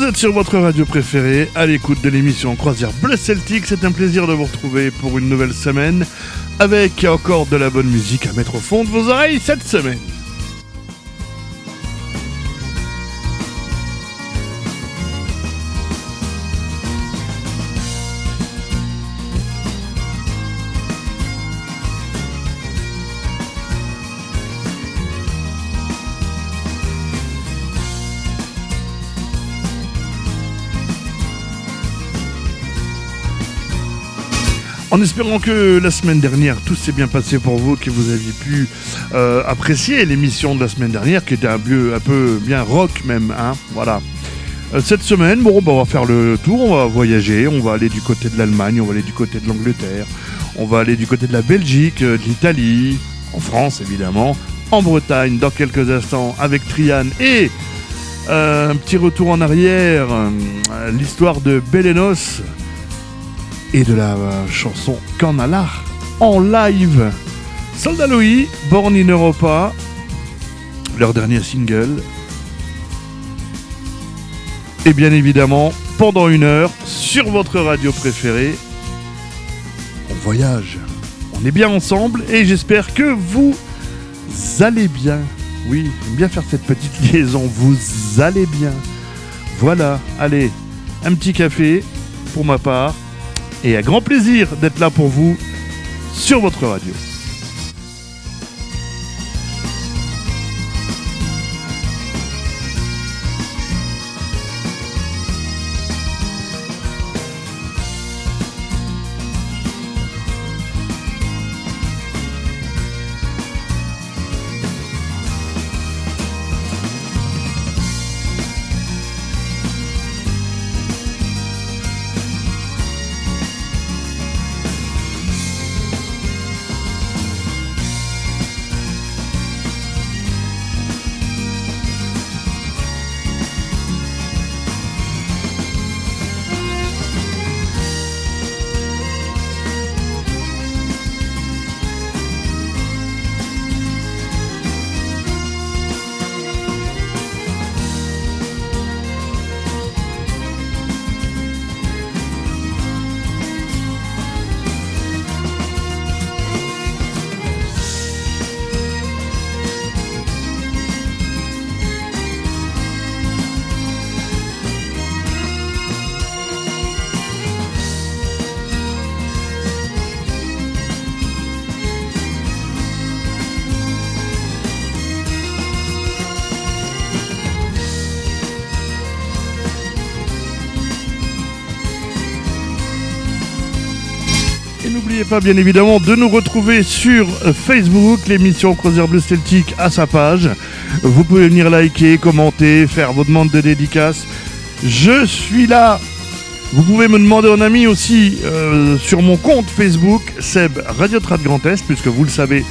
Vous êtes sur votre radio préférée, à l'écoute de l'émission Croisière Bleu Celtic. C'est un plaisir de vous retrouver pour une nouvelle semaine avec encore de la bonne musique à mettre au fond de vos oreilles cette semaine. En espérant que la semaine dernière tout s'est bien passé pour vous, que vous aviez pu euh, apprécier l'émission de la semaine dernière, qui était un peu, un peu bien rock même, hein, voilà. Euh, cette semaine, bon, bah, on va faire le tour, on va voyager, on va aller du côté de l'Allemagne, on va aller du côté de l'Angleterre, on va aller du côté de la Belgique, euh, de l'Italie, en France évidemment, en Bretagne dans quelques instants avec Trian et un petit retour en arrière, l'histoire de Belenos et de la euh, chanson Canalar en live. Soldat Born in Europa, leur dernier single. Et bien évidemment, pendant une heure, sur votre radio préférée, on voyage. On est bien ensemble et j'espère que vous allez bien. Oui, j'aime bien faire cette petite liaison. Vous allez bien. Voilà, allez, un petit café pour ma part et un grand plaisir d'être là pour vous sur votre radio. Pas bien évidemment de nous retrouver sur Facebook, l'émission Croisière Bleu Celtique à sa page. Vous pouvez venir liker, commenter, faire vos demandes de dédicaces. Je suis là. Vous pouvez me demander en ami aussi euh, sur mon compte Facebook, Seb Radio Trad Grand Est, puisque vous le savez,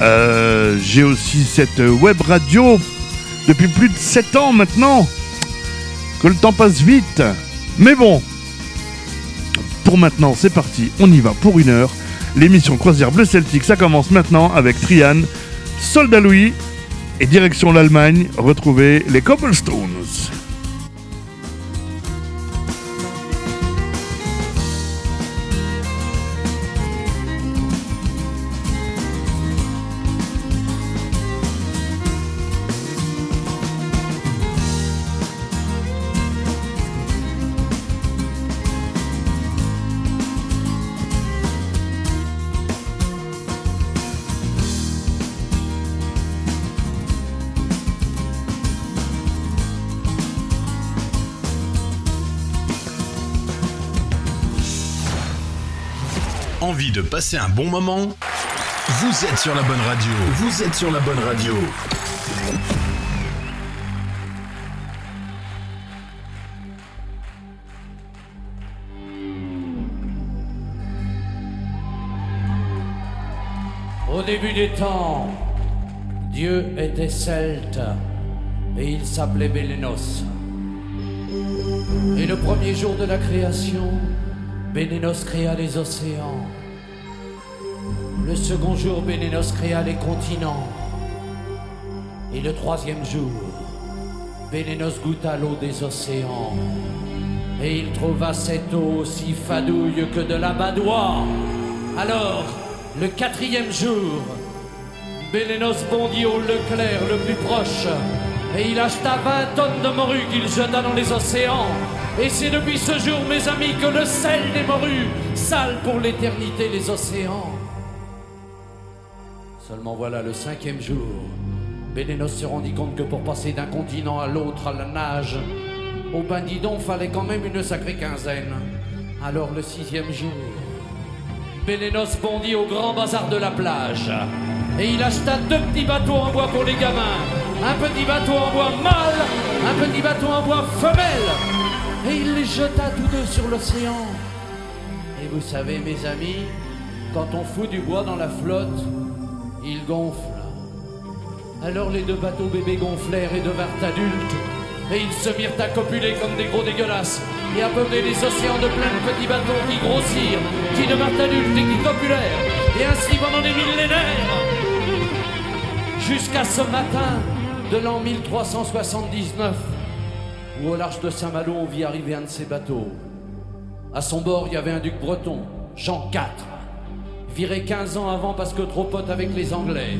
euh, j'ai aussi cette web radio depuis plus de 7 ans maintenant. Que le temps passe vite. Mais bon, pour maintenant, c'est parti, on y va pour une heure. L'émission Croisière Bleu Celtique, ça commence maintenant avec Trian, Soldat Louis et direction l'Allemagne, retrouver les Cobblestones. De passer un bon moment Vous êtes sur la bonne radio. Vous êtes sur la bonne radio. Au début des temps, Dieu était celte et il s'appelait Bélénos. Et le premier jour de la création, Bélénos créa les océans. Le second jour, Bénénos créa les continents. Et le troisième jour, Bélénos goûta l'eau des océans. Et il trouva cette eau aussi fadouille que de la badoie. Alors, le quatrième jour, Bélénos bondit au Leclerc le plus proche et il acheta 20 tonnes de morue qu'il jeta dans les océans. Et c'est depuis ce jour, mes amis, que le sel des morues sale pour l'éternité les océans. Seulement voilà le cinquième jour. Bélénos se rendit compte que pour passer d'un continent à l'autre à la nage, au bandidon fallait quand même une sacrée quinzaine. Alors le sixième jour, Bélénos bondit au grand bazar de la plage. Et il acheta deux petits bateaux en bois pour les gamins. Un petit bateau en bois mâle, un petit bateau en bois femelle. Et il les jeta tous deux sur l'océan. Et vous savez, mes amis, quand on fout du bois dans la flotte, il gonfle. Alors les deux bateaux bébés gonflèrent et devinrent adultes. Et ils se mirent à copuler comme des gros dégueulasses et à peupler les océans de plein de petits bateaux qui grossirent, qui devinrent adultes et qui copulèrent. Et ainsi pendant des millénaires. Jusqu'à ce matin de l'an 1379, où au large de Saint-Malo on vit arriver un de ces bateaux. À son bord, il y avait un duc breton, Jean IV, viré 15 ans avant parce que trop pote avec les Anglais.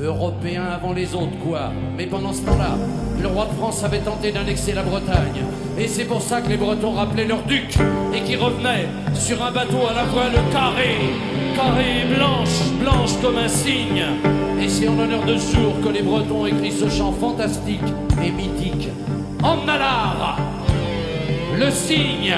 Européen avant les autres, quoi. Mais pendant ce temps-là, le roi de France avait tenté d'annexer la Bretagne. Et c'est pour ça que les Bretons rappelaient leur duc et qui revenaient sur un bateau à la voile carré, carré blanche, blanche comme un cygne. Et c'est en l'honneur de ce jour que les Bretons écrivent ce chant fantastique et mythique. En Nalar, le cygne.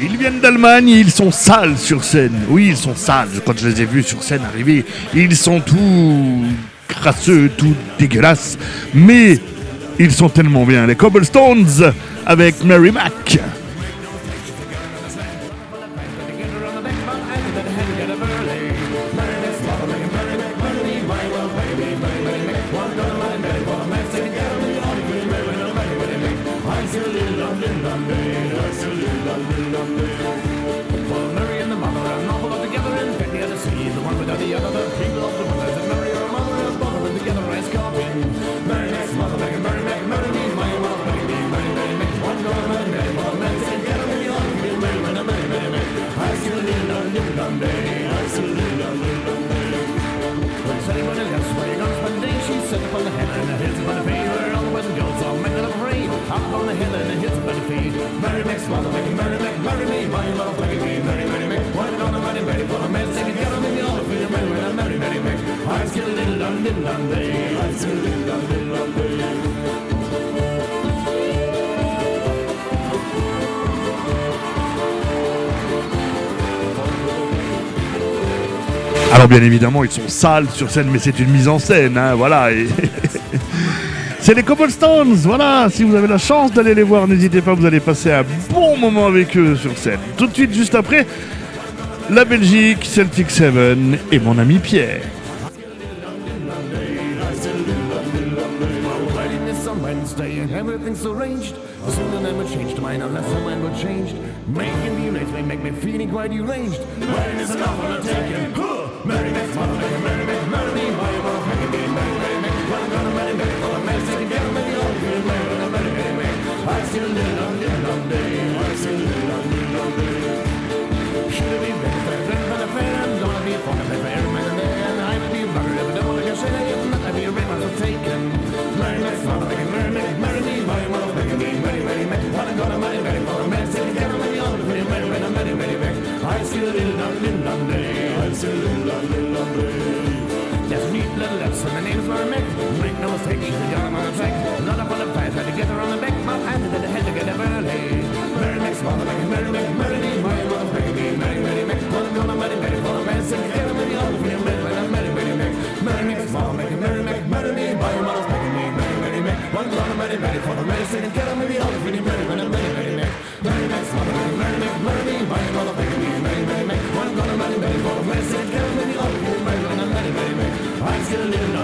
Ils viennent d'Allemagne ils sont sales sur scène. Oui, ils sont sales. Quand je les ai vus sur scène arriver, ils sont tout crasseux, tout dégueulasses. Mais ils sont tellement bien. Les Cobblestones avec Mary Mac. Bien évidemment, ils sont sales sur scène, mais c'est une mise en scène, hein, voilà. c'est les Cobblestones, voilà. Si vous avez la chance d'aller les voir, n'hésitez pas, vous allez passer un bon moment avec eux sur scène. Tout de suite, juste après, la Belgique, Celtic Seven et mon ami Pierre. Making make me feeling quite Merry makes mother make a merry make merry me why you wanna make me merry merry make when I'm gonna merry make all the merry take it down merry all the merry merry merry merry make I still live on live on day I still live on live on day Should I be better for a friend than a friend I'm gonna be fond of a fair man and then I will be a if I don't make a shit I'm not gonna be a rim I'm taken Merry makes mother make a merry make merry me why you wanna make me merry merry make when I'm gonna merry merry all the merry take it down merry all the merry merry merry merry make I still live on live on day I still live and the name's Mary Mick. Make no mistake, she's a young on the track. Not up on the path, had to get her on the back. My hand to the head to get her early. Mary Mick's mother, like Mary Mick, Mary me, my mother, Mary me, Mary, Mary Mick. Well, I'm gonna marry, marry for a man, sing together with the other for you, Mary, Mary, Mary, Mary Mick. Mary Mick's mother, like Mary Mick, Mary me, my mother, Mary me, Mary, Mary Mick. Well, I'm gonna marry, marry for a man, sing together with the other for you, Mary, Mary, Mary, Mary Mick. Mary Mick's mother, like Mary Mick, Mary me, my mother, Mary me, Mary, Mary Mick. Well, I'm gonna marry, marry for a man, sing together with the other for you, Mary, Mary, Mary, Mary Mick. I still live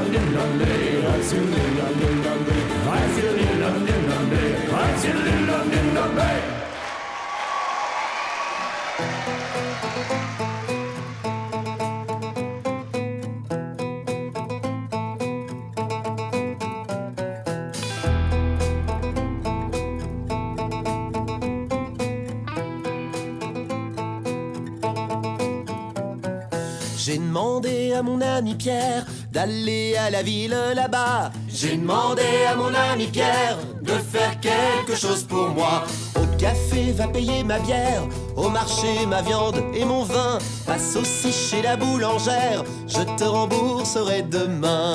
j'ai demandé à mon ami Pierre d'aller à la ville là-bas. J'ai demandé à mon ami Pierre de faire quelque chose pour moi. Au café va payer ma bière, au marché ma viande et mon vin. Passe aussi chez la boulangère, je te rembourserai demain.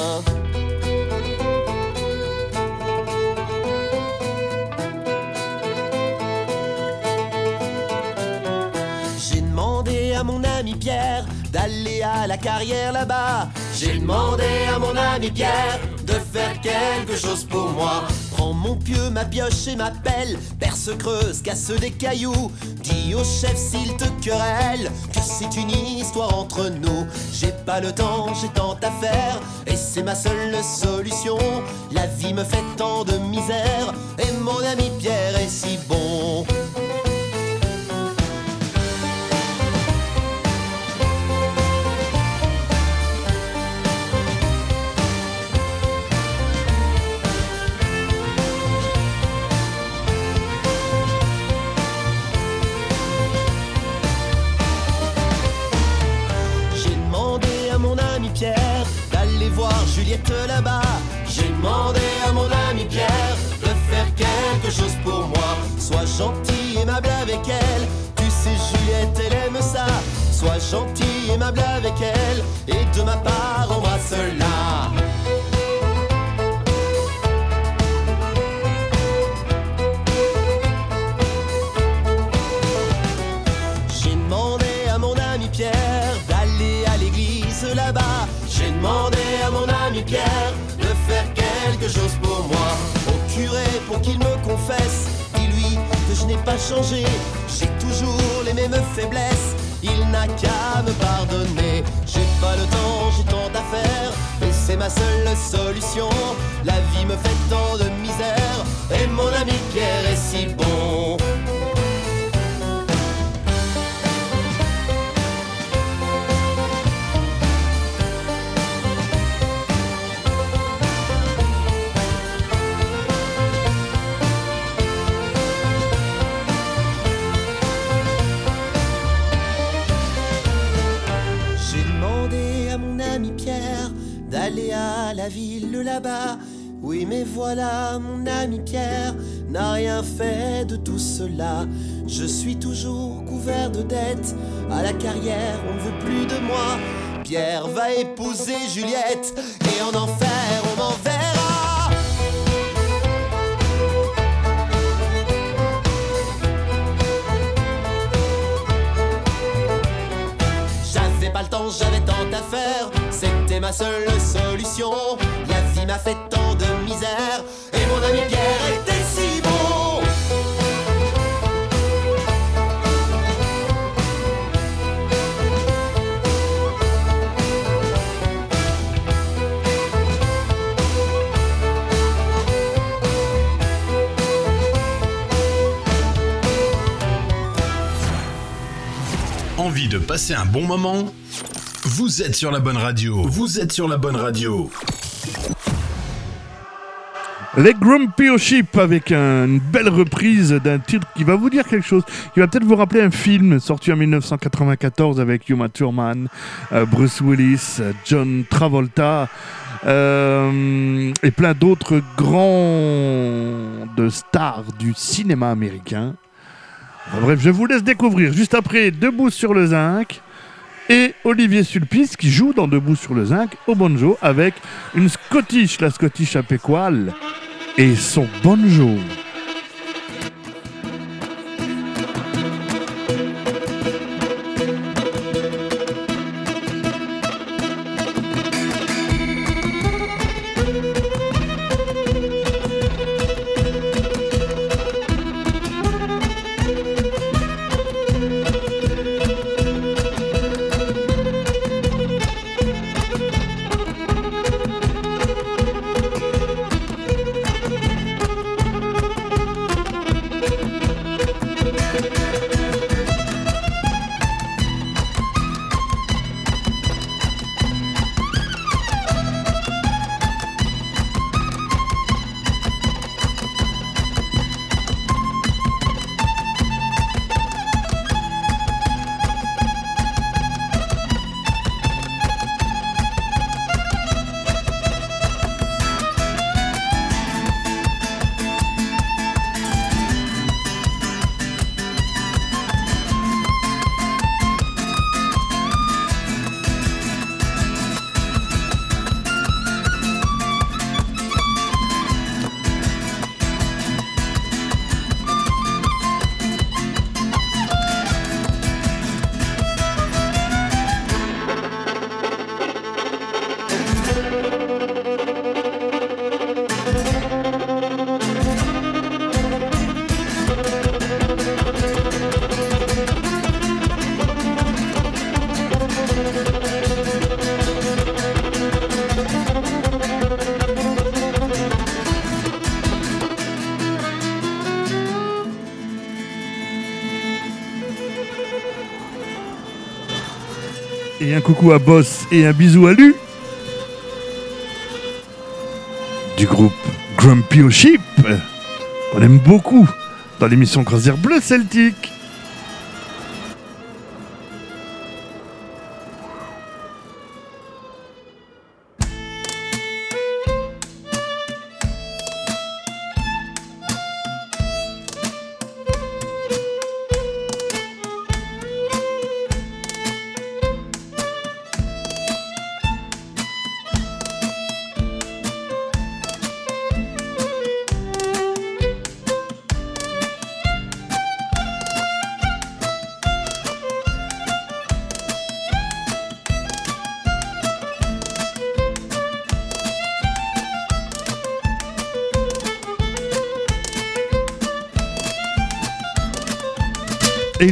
J'ai demandé à mon ami Pierre d'aller à la carrière là-bas. J'ai demandé à mon ami Pierre de faire quelque chose pour moi. Prends mon pieu, ma pioche et ma pelle, perce creuse, casse des cailloux. Dis au chef s'il te querelle que c'est une histoire entre nous. J'ai pas le temps, j'ai tant à faire, et c'est ma seule solution. La vie me fait tant de misère, et mon ami Pierre est si bon. Là-bas. J'ai demandé à mon ami Pierre de faire quelque chose pour moi. Sois gentil, aimable avec elle. Tu sais, Juliette, elle aime ça. Sois gentil, aimable avec elle. Et de ma part, embrasse-la. Pour qu'il me confesse, dis-lui que je n'ai pas changé. J'ai toujours les mêmes faiblesses. Il n'a qu'à me pardonner. J'ai pas le temps, j'ai tant faire. Et c'est ma seule solution. La vie me fait tant de misère. Voilà, mon ami Pierre n'a rien fait de tout cela. Je suis toujours couvert de dettes. À la carrière, on ne veut plus de moi. Pierre va épouser Juliette et en enfer, on m'enverra. J'avais pas le temps, j'avais tant à faire. C'était ma seule solution. La vie m'a fait tant Et mon ami était si bon. Envie de passer un bon moment? Vous êtes sur la bonne radio. Vous êtes sur la bonne radio. Les Grumpy Ship avec un- une belle reprise d'un titre qui va vous dire quelque chose, qui va peut-être vous rappeler un film sorti en 1994 avec Uma Thurman, euh, Bruce Willis, John Travolta euh, et plein d'autres grands de stars du cinéma américain. Bref, je vous laisse découvrir juste après Debout sur le zinc et Olivier Sulpice qui joue dans Debout sur le zinc au banjo avec une Scottish, la Scottish à Pécoal et son banjo. Et un coucou à Boss et un bisou à Lu. Du groupe Grumpy au Ship. On aime beaucoup dans l'émission Croisière Bleu Celtique.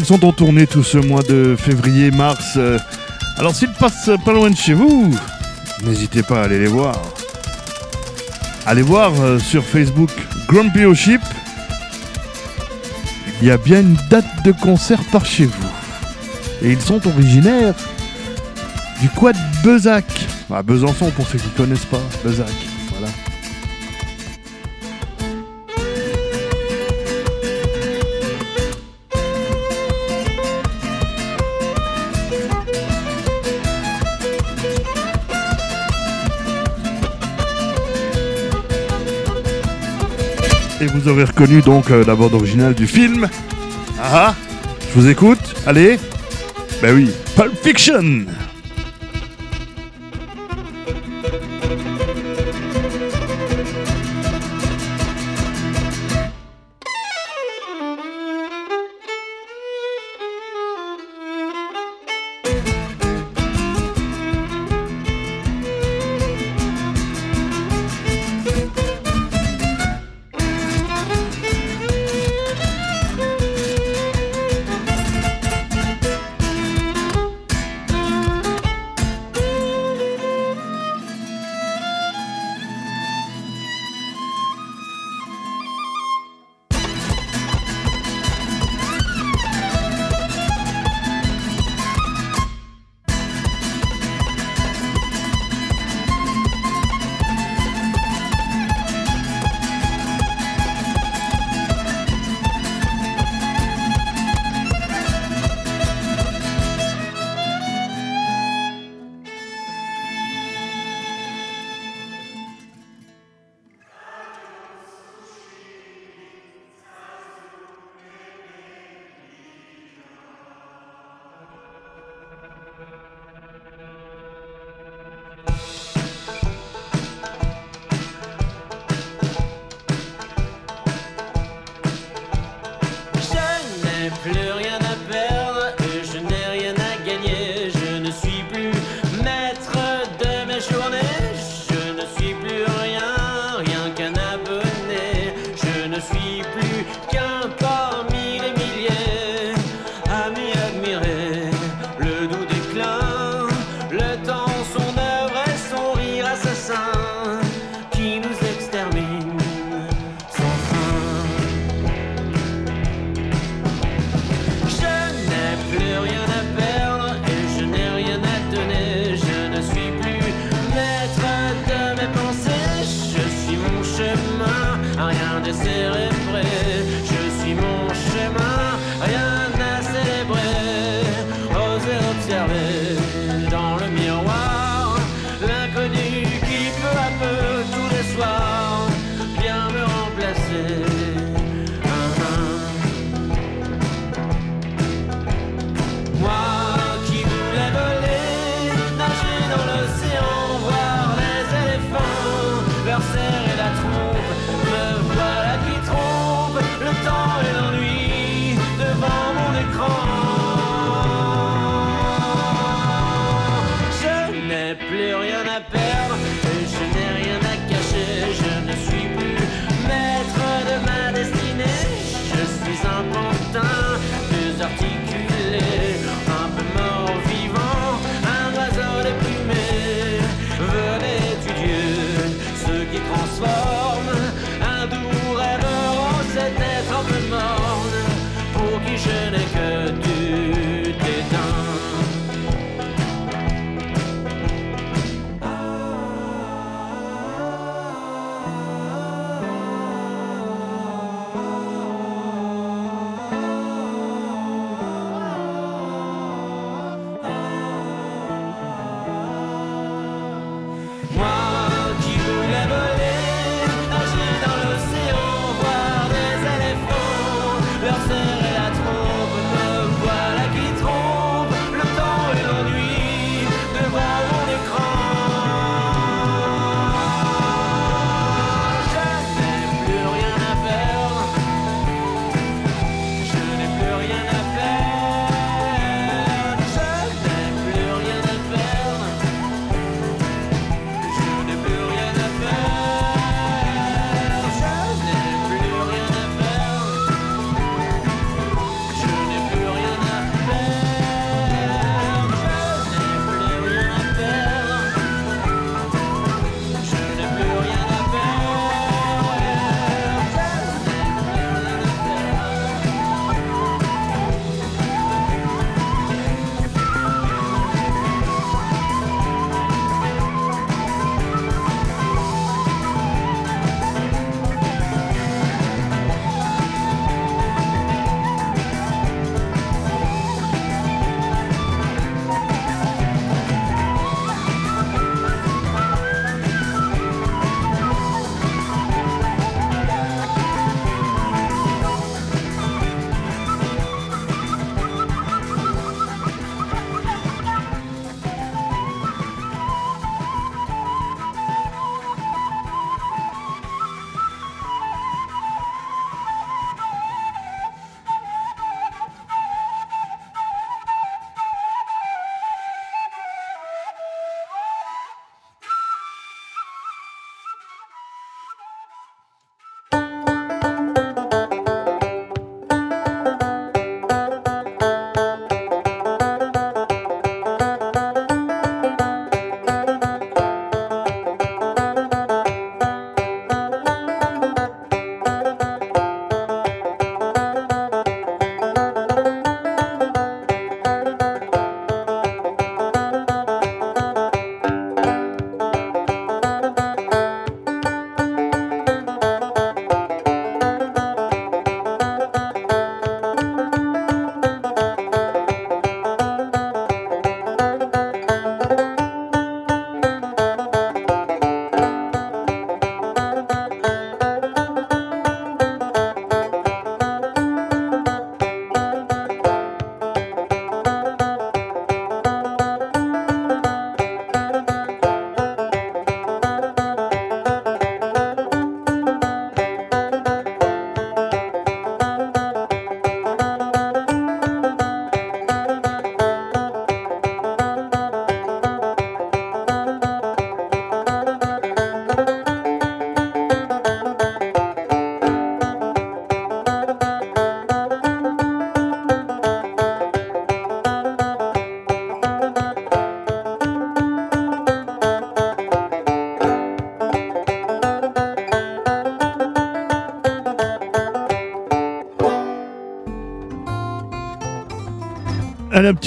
Sont en tournée tout ce mois de février-mars. Euh, Alors s'ils passent pas loin de chez vous, n'hésitez pas à aller les voir. Allez voir euh, sur Facebook Grumpy au Ship. Il y a bien une date de concert par chez vous. Et ils sont originaires du quad Bezac. Ah, Besançon pour ceux qui connaissent pas. Bezac, Vous avez reconnu donc euh, la bande originale du film. Ah ah, je vous écoute, allez. Ben oui, Pulp Fiction.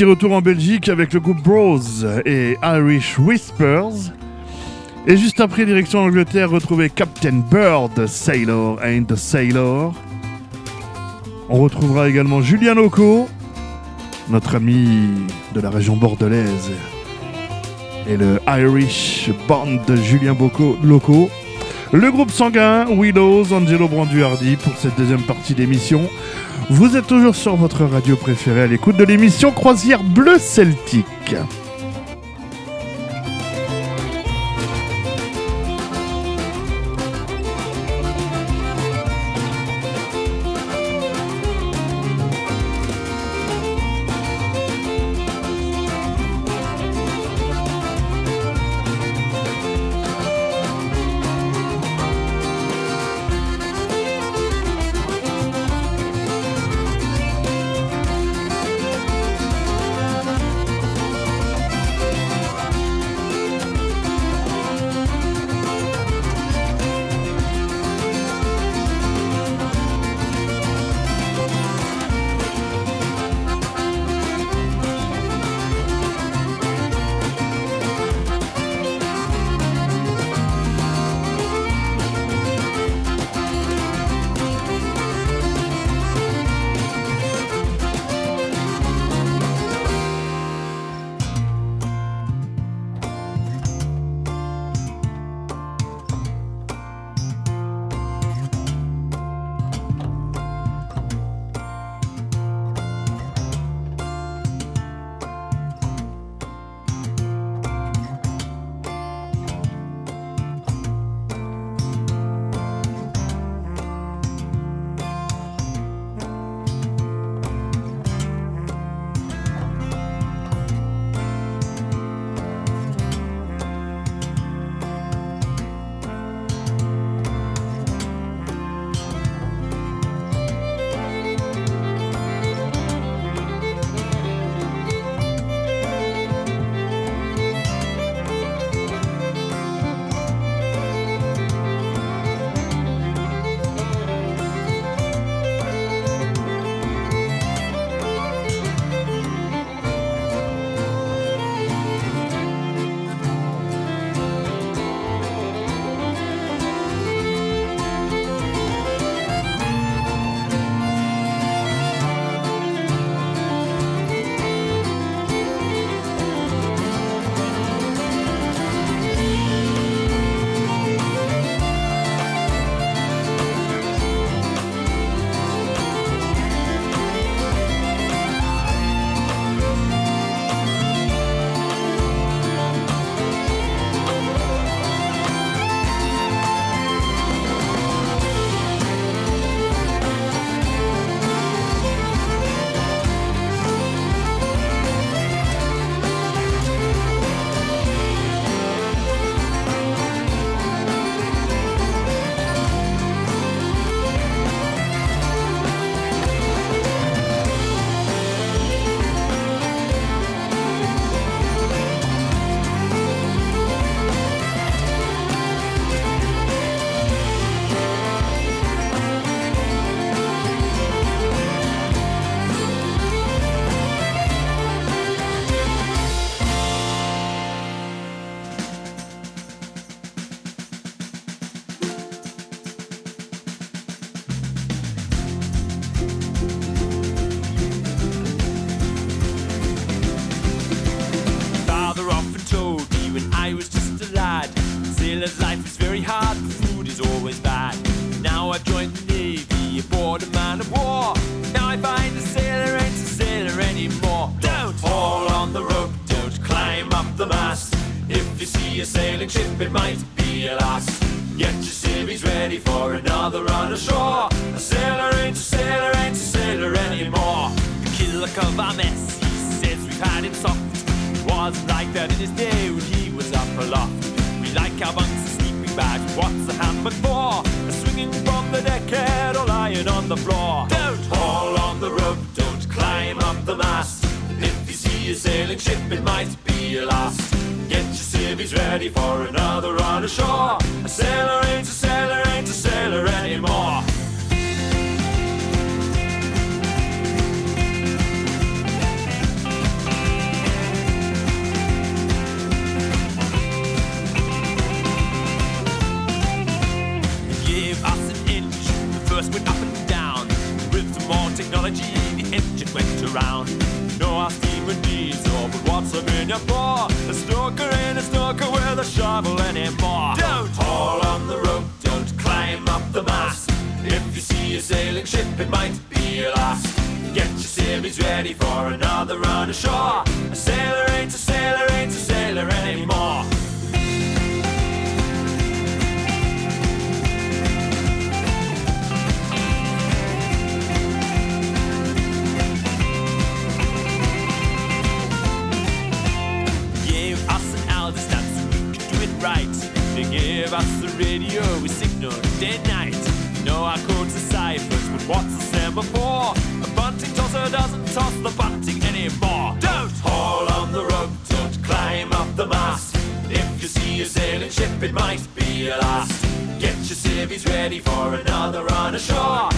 Retour en Belgique avec le groupe Bros et Irish Whispers. Et juste après, direction Angleterre, retrouvez Captain Bird, Sailor and the Sailor. On retrouvera également Julien Loco, notre ami de la région bordelaise, et le Irish Band de Julien Boco- Loco. Le groupe sanguin, Willows, Angelo Branduardi pour cette deuxième partie d'émission. Vous êtes toujours sur votre radio préférée à l'écoute de l'émission Croisière Bleu Celtique. A sailing ship, it might be a loss Get your civvies ready for another run ashore A sailor ain't a sailor, ain't a sailor anymore The killer of our mess, he says we've had it soft wasn't like that in his day when he was up aloft. We like our bunks and sleeping bags. What's a hammock for? A swinging from the deckhead or lying on the floor. Don't haul on the rope, don't climb up the mast. If you see a sailing ship, it might be a lost. Get your civvies ready for another run ashore. A sailor ain't a sailor ain't a sailor anymore. Give us an inch, the first went up and down. With more technology, the engine went around. No, our steam would be absorbed drops them in your paw. A stalker ain't a stalker with a shovel anymore. Don't haul on the rope, don't climb up the mast. If you see a sailing ship, it might be your last. Get your series ready for another run ashore. A sailor ain't a sailor ain't a sailor anymore. right. They give us the radio, we signal day and night. No, our codes are ciphers, but what's the semaphore? A bunting tosser doesn't toss the bunting anymore. Don't haul on the rope, don't climb up the mast. If you see a sailing ship, it might be a last. Get your civvies ready for another run ashore.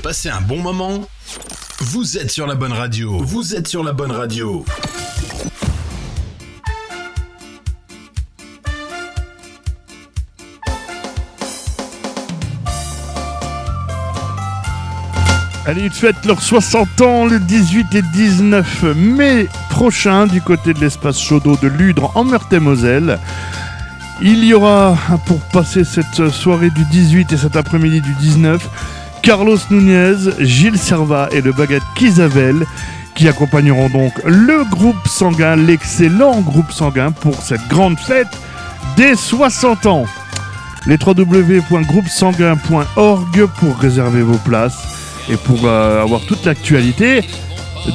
Passer un bon moment Vous êtes sur la bonne radio. Vous êtes sur la bonne radio. Allez, ils fêtent leurs 60 ans le 18 et 19 mai prochain du côté de l'espace Chaudot de Ludre en Meurthe-et-Moselle. Il y aura, pour passer cette soirée du 18 et cet après-midi du 19, Carlos Nunez, Gilles Serva et le baguette Kisabel qui accompagneront donc le groupe sanguin, l'excellent groupe sanguin pour cette grande fête des 60 ans. Les www.groupesanguin.org pour réserver vos places et pour euh, avoir toute l'actualité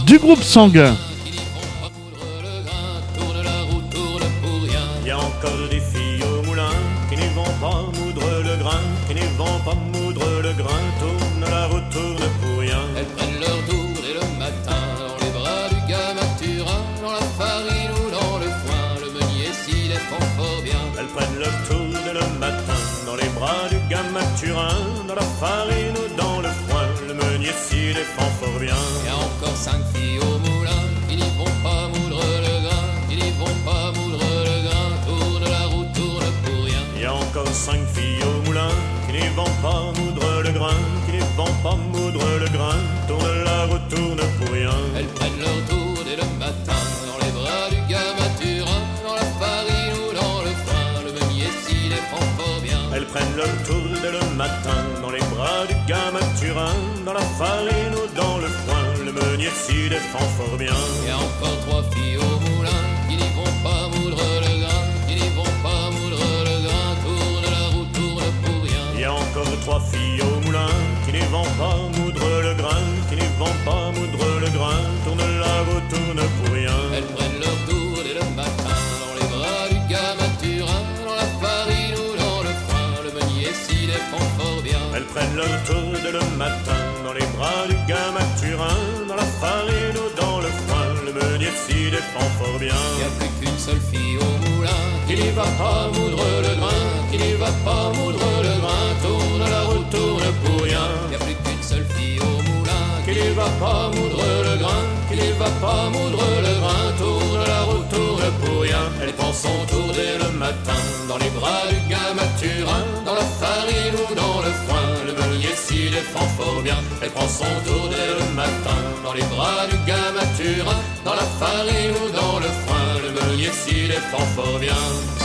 du groupe sanguin. La farine ou dans le foin, le meunier s'y défend fort bien. Il y a encore cinq filles au moulin qui n'y vont pas moudre le grain, qui n'y vont pas moudre le grain, tourne la roue, tourne pour rien. Il y a encore cinq filles au moulin qui n'y vont pas moudre le grain, qui n'y vont pas moudre le grain, tourne la roue, tourne pour rien. Elles prennent leur tour dès le matin dans les bras du gars Maturin, dans la farine ou dans le foin, le meunier s'y les font fort bien. Elles prennent leur tour dès le matin dans les bras du gamin Turin, dans la farine ou dans le foin, le meunier s'y défend fort bien. Il y a encore trois filles au moulin qui n'y vont pas moudre le grain, qui n'y vont pas moudre le grain, tourne la roue, tourne pour rien. Il y a encore trois filles au moulin qui n'y vont pas moudre le grain, qui n'y vont pas moudre le grain, tourne la roue, tourne pour rien. Tour dès le matin dans les bras du gamin Turin, dans la farine ou dans le foin, le meunier s'y défend fort bien. N'y a plus qu'une seule fille au moulin qui n'y va pas moudre le grain, qui n'y va pas moudre le grain, tourne la roue, tourne pour rien. N'y a plus qu'une seule fille au moulin qui n'y va pas moudre le grain, qui n'y va pas moudre le grain, tourne pour rien. Elle prend son tour dès le matin dans les bras du gars Maturin, dans la farine ou dans le foin, le meunier s'y défend fort bien. Elle prend son tour dès le matin dans les bras du gars Maturin, dans la farine ou dans le foin, le meunier s'y défend fort bien.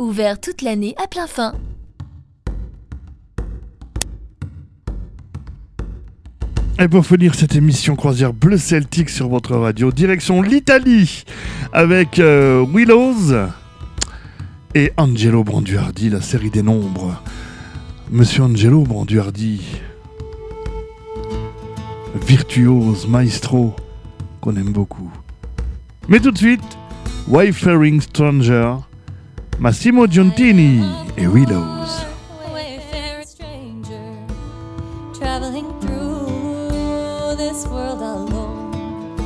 ouvert toute l'année à plein fin. Et pour finir cette émission croisière bleu celtique sur votre radio, direction l'Italie avec euh, Willows et Angelo Branduardi, la série des nombres. Monsieur Angelo Branduardi, virtuose, maestro, qu'on aime beaucoup. Mais tout de suite, Wayfaring Stranger, Massimo Giuntini et Willows. traveling through this world alone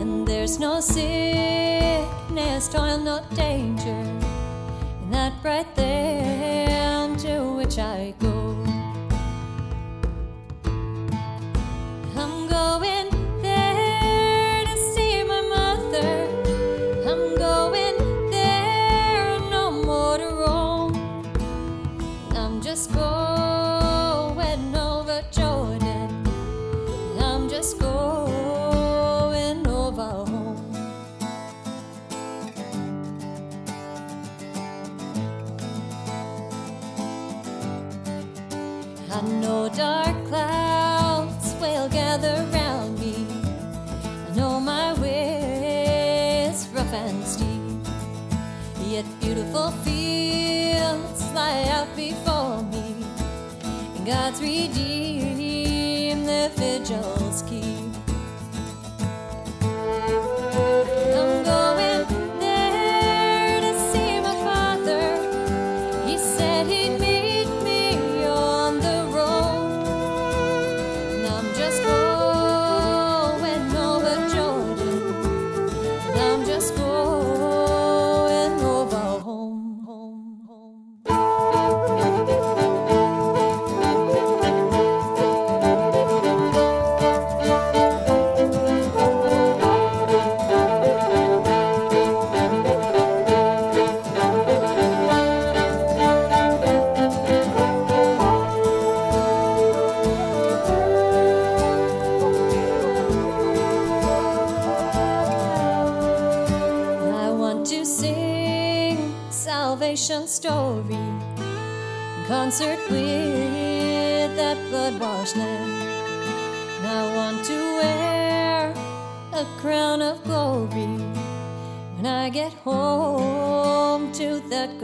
and there's no sickness toil no danger in that bright land to which i go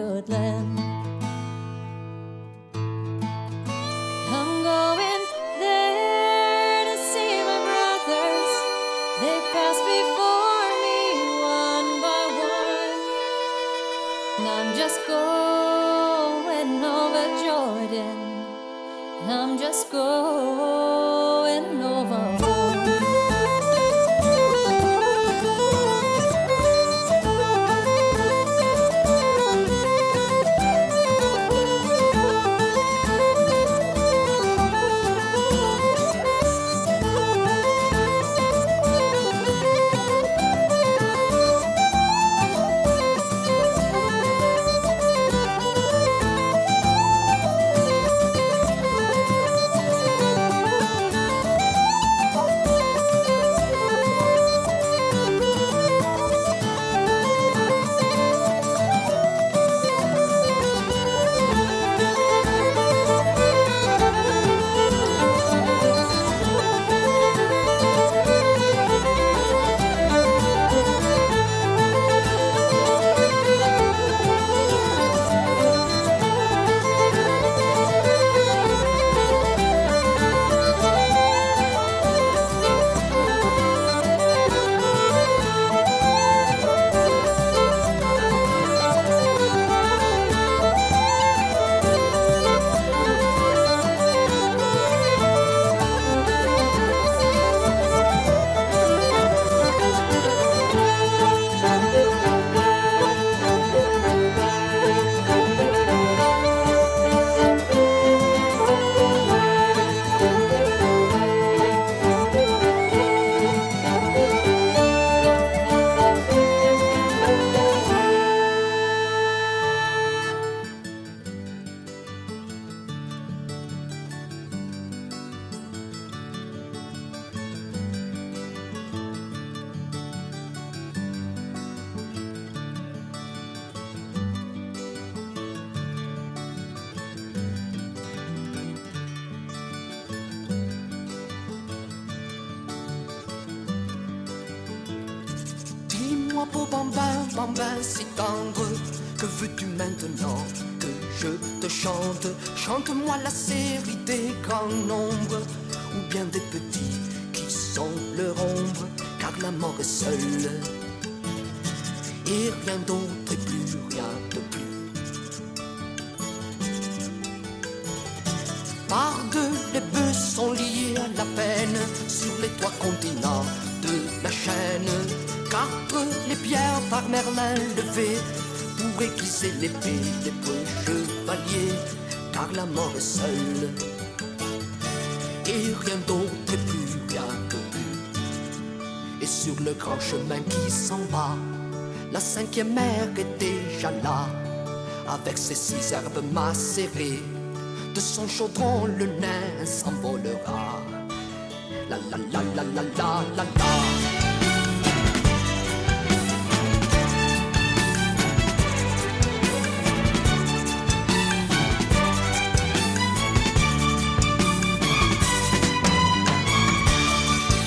Good land. avec ses six herbes macérées, de son chaudron le nain s'envolera. La la la la la la la la.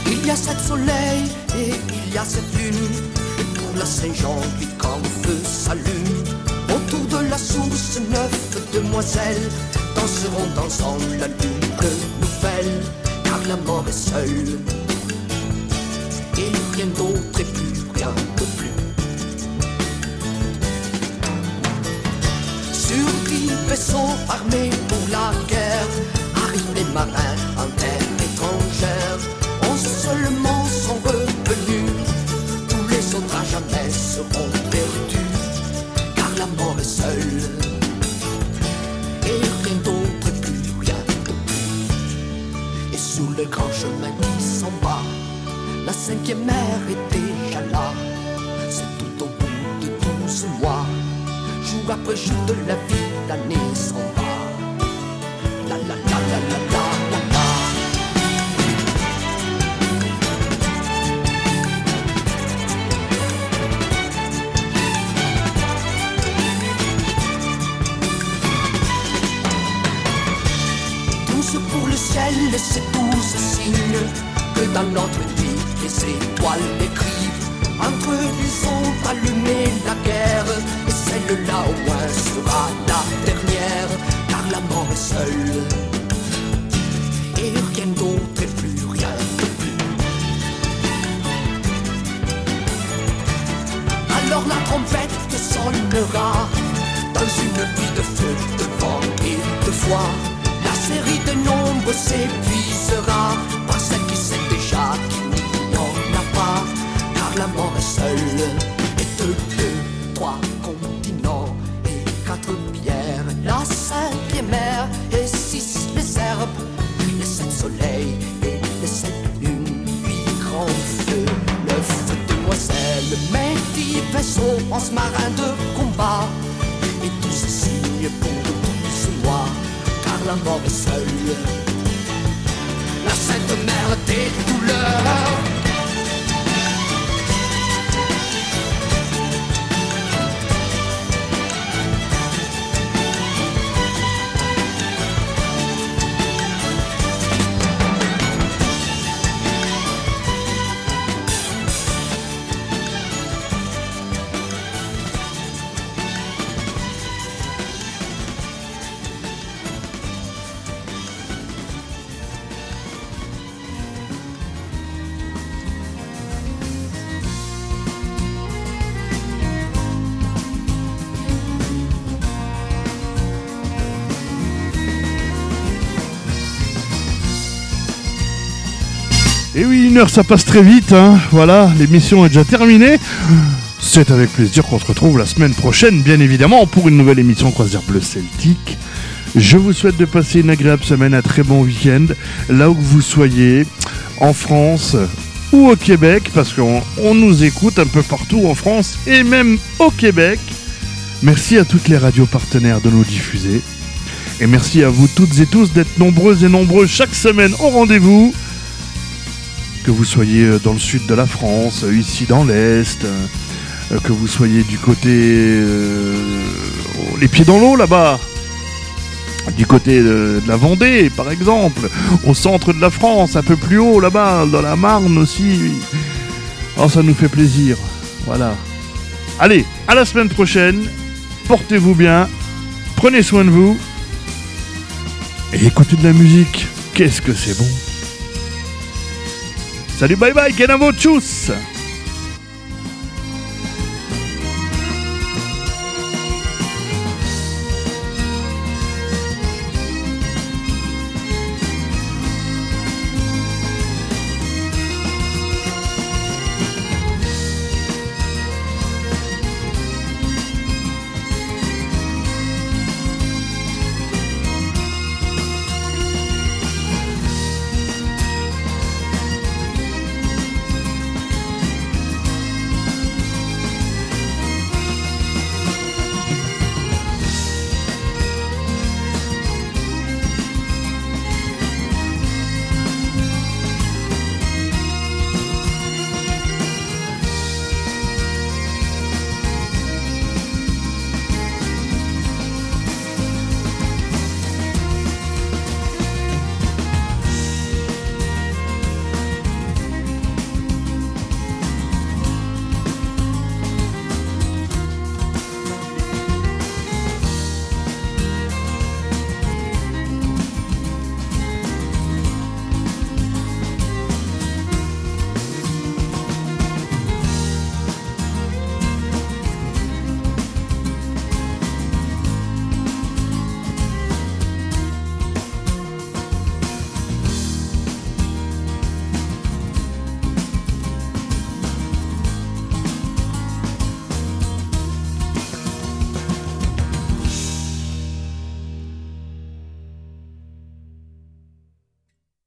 Il y a sept soleils et il y a sept lunes. Pour la Saint-Jean, quand le feu s'allume, autour de la source, neuf demoiselles danseront ensemble la lune nouvelle, car la mort est seule. Et rien d'autre et plus rien de plus. Sur dix vaisseaux armés pour la guerre, arrivent les marins en terre étrangère. En seulement jamais seront perdus, car la mort est seule. Et rien d'autre plus rien de plus. Et sous le grand chemin qui s'en va, la cinquième mer est déjà là. C'est tout au bout de douze mois. Jour après jour de la vie, l'année s'en va. La la la la la la. Dans notre vie les étoiles écrivent. Entre les ombres allumées la guerre, et celle-là au moins sera la dernière, car la mort est seule. Et rien d'autre et plus rien de plus. Alors la trompette sonnera dans une vie de feu, de vent et de foi. Marin de combat. Et tous ces signes pour douze mois, car la mort est seule. La sainte mère des douleurs. Une heure ça passe très vite, hein. voilà, l'émission est déjà terminée. C'est avec plaisir qu'on se retrouve la semaine prochaine, bien évidemment, pour une nouvelle émission Croisière Bleu Celtique. Je vous souhaite de passer une agréable semaine, un très bon week-end, là où vous soyez, en France ou au Québec, parce qu'on on nous écoute un peu partout en France et même au Québec. Merci à toutes les radios partenaires de nous diffuser. Et merci à vous toutes et tous d'être nombreux et nombreux chaque semaine au rendez-vous que vous soyez euh, dans le sud de la France, euh, ici dans l'Est, euh, que vous soyez du côté... euh, les pieds dans l'eau là-bas, du côté de, de la Vendée par exemple, au centre de la France, un peu plus haut là-bas, dans la Marne aussi. Oh, ça nous fait plaisir. Voilà. Allez, à la semaine prochaine. Portez-vous bien. Prenez soin de vous. Et écoutez de la musique. Qu'est-ce que c'est bon. Salut, bye bye, Kenavo, tchuss